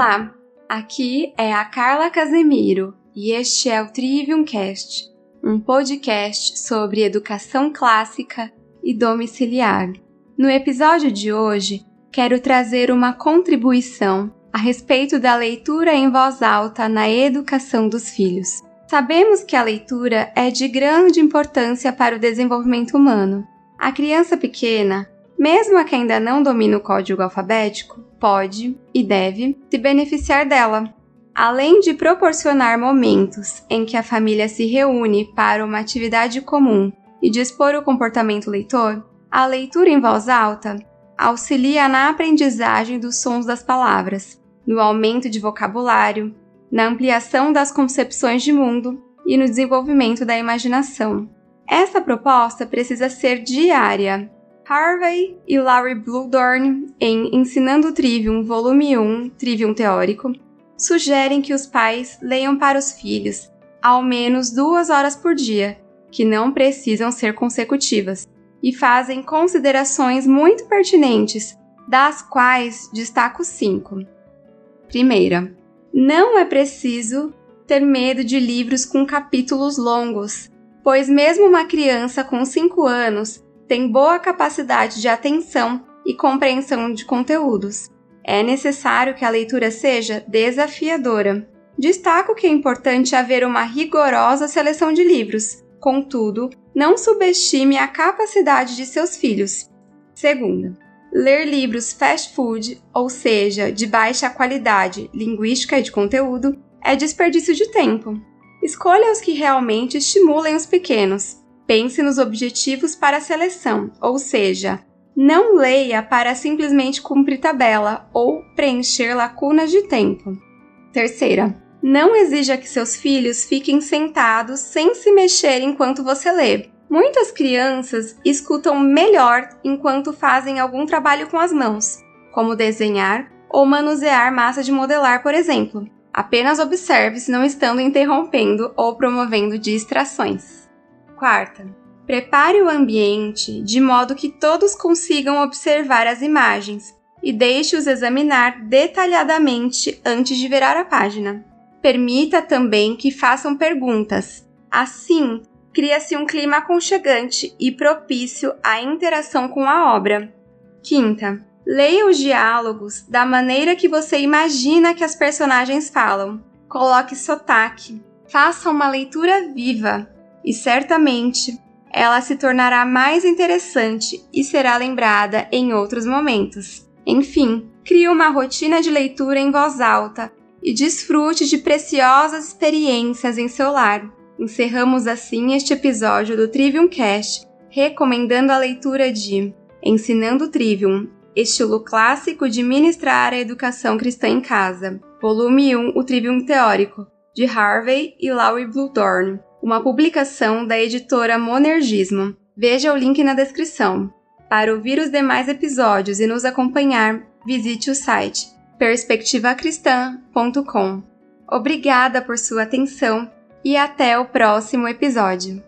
Olá, aqui é a Carla Casemiro e este é o Trivium Cast, um podcast sobre educação clássica e domiciliar. No episódio de hoje, quero trazer uma contribuição a respeito da leitura em voz alta na educação dos filhos. Sabemos que a leitura é de grande importância para o desenvolvimento humano. A criança pequena, mesmo a que ainda não domina o código alfabético, pode e deve se beneficiar dela. Além de proporcionar momentos em que a família se reúne para uma atividade comum e dispor o comportamento leitor, a leitura em voz alta auxilia na aprendizagem dos sons das palavras, no aumento de vocabulário, na ampliação das concepções de mundo e no desenvolvimento da imaginação. Essa proposta precisa ser diária. Harvey e Larry Bluedorn, em Ensinando Trivium, volume 1, Trivium Teórico, sugerem que os pais leiam para os filhos ao menos duas horas por dia, que não precisam ser consecutivas, e fazem considerações muito pertinentes, das quais destaco cinco. Primeira, não é preciso ter medo de livros com capítulos longos, pois mesmo uma criança com 5 anos tem boa capacidade de atenção e compreensão de conteúdos. É necessário que a leitura seja desafiadora. Destaco que é importante haver uma rigorosa seleção de livros, contudo, não subestime a capacidade de seus filhos. Segunda, ler livros fast food, ou seja, de baixa qualidade linguística e de conteúdo, é desperdício de tempo. Escolha os que realmente estimulem os pequenos. Pense nos objetivos para a seleção, ou seja, não leia para simplesmente cumprir tabela ou preencher lacunas de tempo. Terceira, não exija que seus filhos fiquem sentados sem se mexer enquanto você lê. Muitas crianças escutam melhor enquanto fazem algum trabalho com as mãos, como desenhar ou manusear massa de modelar, por exemplo. Apenas observe se não estando interrompendo ou promovendo distrações. Quarta, prepare o ambiente de modo que todos consigam observar as imagens e deixe-os examinar detalhadamente antes de virar a página. Permita também que façam perguntas. Assim, cria-se um clima aconchegante e propício à interação com a obra. Quinta, leia os diálogos da maneira que você imagina que as personagens falam. Coloque sotaque. Faça uma leitura viva e certamente ela se tornará mais interessante e será lembrada em outros momentos. Enfim, crie uma rotina de leitura em voz alta e desfrute de preciosas experiências em seu lar. Encerramos assim este episódio do Trivium Cast, recomendando a leitura de Ensinando Trivium, estilo clássico de ministrar a educação cristã em casa, volume 1, o Trivium Teórico, de Harvey e Laurie Bluedorn, uma publicação da editora Monergismo. Veja o link na descrição. Para ouvir os demais episódios e nos acompanhar, visite o site perspectivacristã.com. Obrigada por sua atenção e até o próximo episódio.